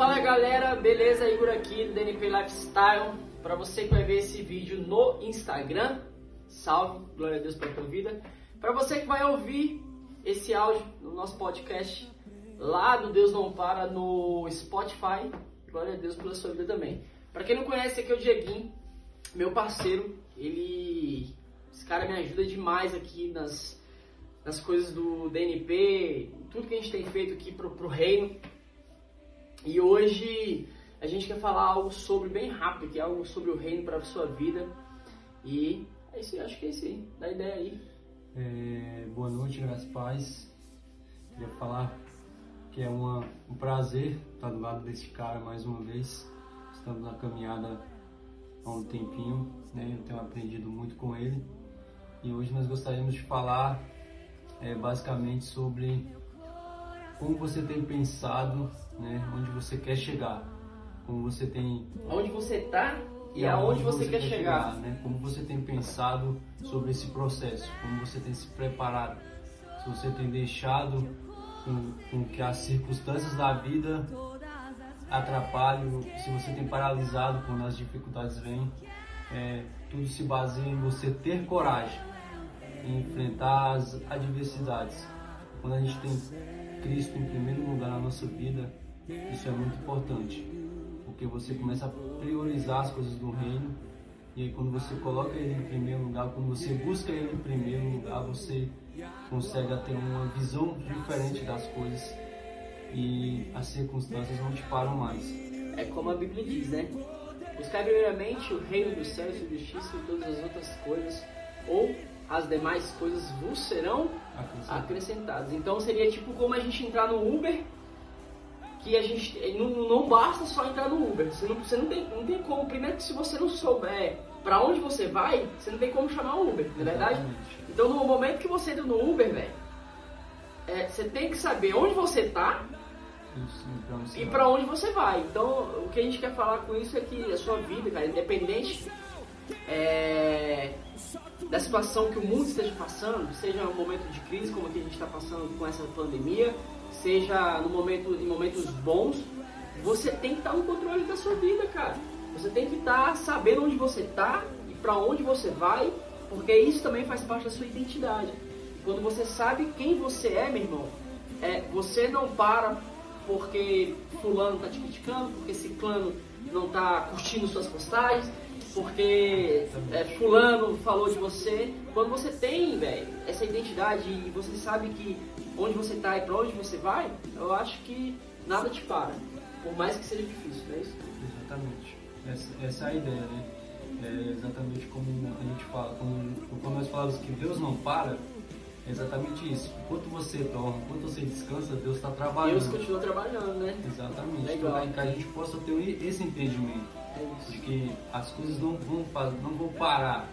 Fala galera, beleza? Igor aqui do DNP Lifestyle. Para você que vai ver esse vídeo no Instagram, salve, glória a Deus pela tua vida. Para você que vai ouvir esse áudio no nosso podcast lá do Deus Não Para no Spotify, glória a Deus pela sua vida também. Para quem não conhece, aqui é o Dieguinho, meu parceiro. Ele, esse cara me ajuda demais aqui nas, nas coisas do DNP, tudo que a gente tem feito aqui pro, pro reino. E hoje a gente quer falar algo sobre, bem rápido, que é algo sobre o reino para a sua vida. E é isso aí, acho que é isso aí. Dá ideia aí. É, boa noite, graças paz. Queria falar que é uma, um prazer estar do lado desse cara mais uma vez. Estamos na caminhada há um tempinho, né? Eu tenho aprendido muito com ele. E hoje nós gostaríamos de falar é, basicamente sobre como você tem pensado, né? Onde você quer chegar, como você tem Onde você tá e aonde você, quer chegar. né? Como você tem pensado sobre esse processo, como você tem se preparado, se você tem deixado com, com que as circunstâncias da vida atrapalhem, se você tem paralisado quando as dificuldades vêm, é, tudo se baseia em você ter coragem em enfrentar as adversidades. Quando a gente tem Cristo em primeiro lugar na nossa vida, isso é muito importante, porque você começa a priorizar as coisas do reino e aí quando você coloca ele em primeiro lugar, quando você busca ele em primeiro lugar, você consegue ter uma visão diferente das coisas e as circunstâncias não te param mais. É como a Bíblia diz, né? Buscar primeiramente o reino dos céus e justiça e todas as outras coisas, ou as demais coisas vos serão Acrescentado. acrescentadas. Então seria tipo como a gente entrar no Uber, que a gente não, não basta só entrar no Uber. Você não, você não tem, não tem como. Primeiro que se você não souber para onde você vai, você não tem como chamar o Uber, não é verdade? Então no momento que você entra no Uber, velho, é, você tem que saber onde você tá e para onde você vai. Então, o que a gente quer falar com isso é que a sua vida, cara, independente é, da situação que o mundo esteja passando, seja um momento de crise como que a gente está passando com essa pandemia, seja no momento, em momentos bons, você tem que estar no controle da sua vida, cara. Você tem que estar sabendo onde você está e para onde você vai, porque isso também faz parte da sua identidade. Quando você sabe quem você é, meu irmão, é, você não para porque fulano tá te criticando, porque ciclano não tá curtindo suas postagens, porque é, fulano falou de você. Quando você tem, velho, essa identidade e você sabe que onde você tá e pra onde você vai, eu acho que nada te para. Por mais que seja difícil, não é isso? Exatamente. Essa, essa é a ideia, né? É exatamente como a gente fala, como, quando nós falamos que Deus não para, é exatamente isso. Enquanto você dorme, enquanto você descansa, Deus está trabalhando. Deus continua trabalhando, né? Exatamente. Legal. Então, que a gente possa ter esse entendimento. De que as coisas não vão, não vão parar.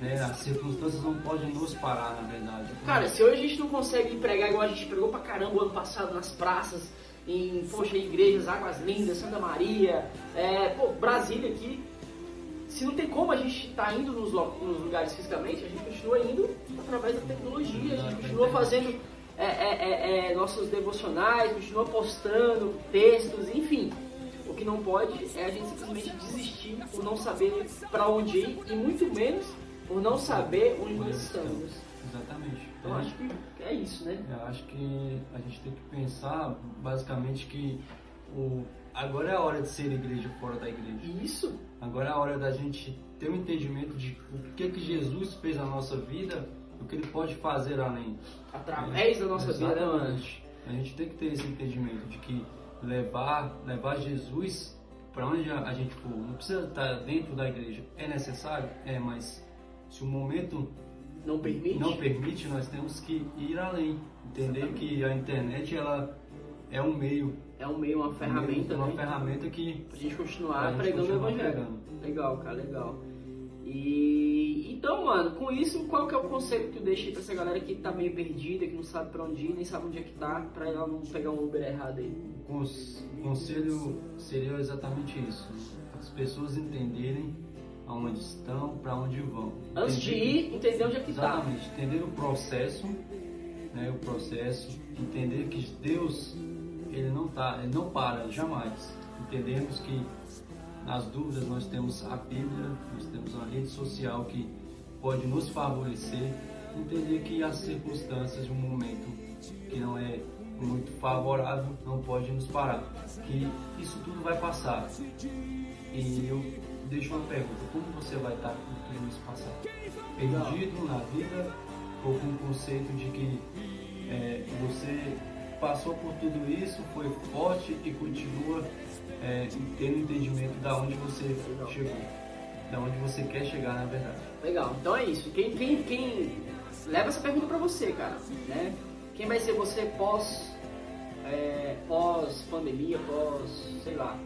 Né? As circunstâncias não podem nos parar, na verdade. Cara, se hoje a gente não consegue pregar igual a gente pregou pra caramba o ano passado nas praças, em, poxa, igrejas, Águas Lindas, Santa Maria, é, pô, Brasília aqui, se não tem como a gente estar indo nos, nos lugares fisicamente, a gente continua indo através da tecnologia, a gente continua fazendo é, é, é, é, nossos devocionais, continua postando textos, enfim. O que não pode é a gente simplesmente desistir por não saber pra onde ir e muito menos por não saber onde nós estamos. Exatamente. Então É. acho que é isso, né? Eu acho que a gente tem que pensar basicamente que o, agora é a hora de ser igreja fora da igreja. Isso, Agora é a hora da gente ter um entendimento de o que que Jesus fez na nossa vida, o que ele pode fazer além. através da nossa vida, né, mano? Exatamente. A gente tem que ter esse entendimento de que levar, levar Jesus para onde a gente for, não precisa estar dentro da igreja. É necessário? É, mas se o momento Não permite? não permite, nós temos que ir além. Entender que a internet ela é um meio, É um meio, uma ferramenta, uma né? ferramenta que Pra gente continuar Pra gente pregando o evangelho. pregando. Legal, cara, legal. E então, mano, com isso, qual que é o conselho que tu deixa aí pra essa galera que tá meio perdida, que não sabe pra onde ir, nem sabe onde é que tá, pra ela não pegar um Uber errado aí? o cons- o conselho seria exatamente isso. As pessoas entenderem aonde estão, para onde vão. Antes de Entender- ir, entender onde é que tá. Exatamente, entender o processo, né, o processo, entender que Deus ele não tá, ele não para jamais. Entendemos que nas dúvidas nós temos a Bíblia, nós temos uma rede social que pode nos favorecer, entender que as circunstâncias de um momento que não é muito favorável não pode nos parar, que isso tudo vai passar. E eu deixo uma pergunta, como você vai estar com tudo isso passar? Perdido na vida ou com o conceito de que é, você passou por tudo isso, foi forte e continua é, tendo entendimento da onde você Legal. chegou, da onde você quer chegar na verdade. Legal, então é isso. Quem, quem, quem leva essa pergunta para você, cara, né? Quem vai ser você pós é, pós pandemia, pós sei lá,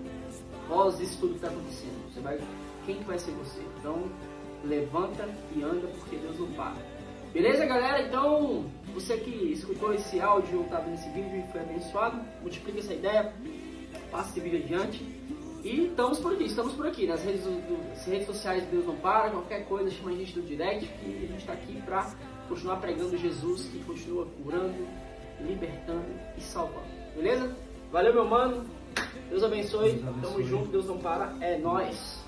pós isso tudo que está acontecendo? Você vai, quem que vai ser você? Então levanta e anda porque Deus não para. Beleza, galera? Então, você que escutou esse áudio, tá vendo esse vídeo e foi abençoado, multiplica essa ideia, passa esse vídeo adiante. E estamos por aqui, estamos por aqui. Nas redes, do, nas redes sociais Deus não para, qualquer coisa, chama a gente do direct, que a gente está aqui para continuar pregando Jesus, que continua curando, libertando e salvando. Beleza? Valeu, meu mano. Deus abençoe. Deus abençoe. Tamo junto, Deus não para. É nós.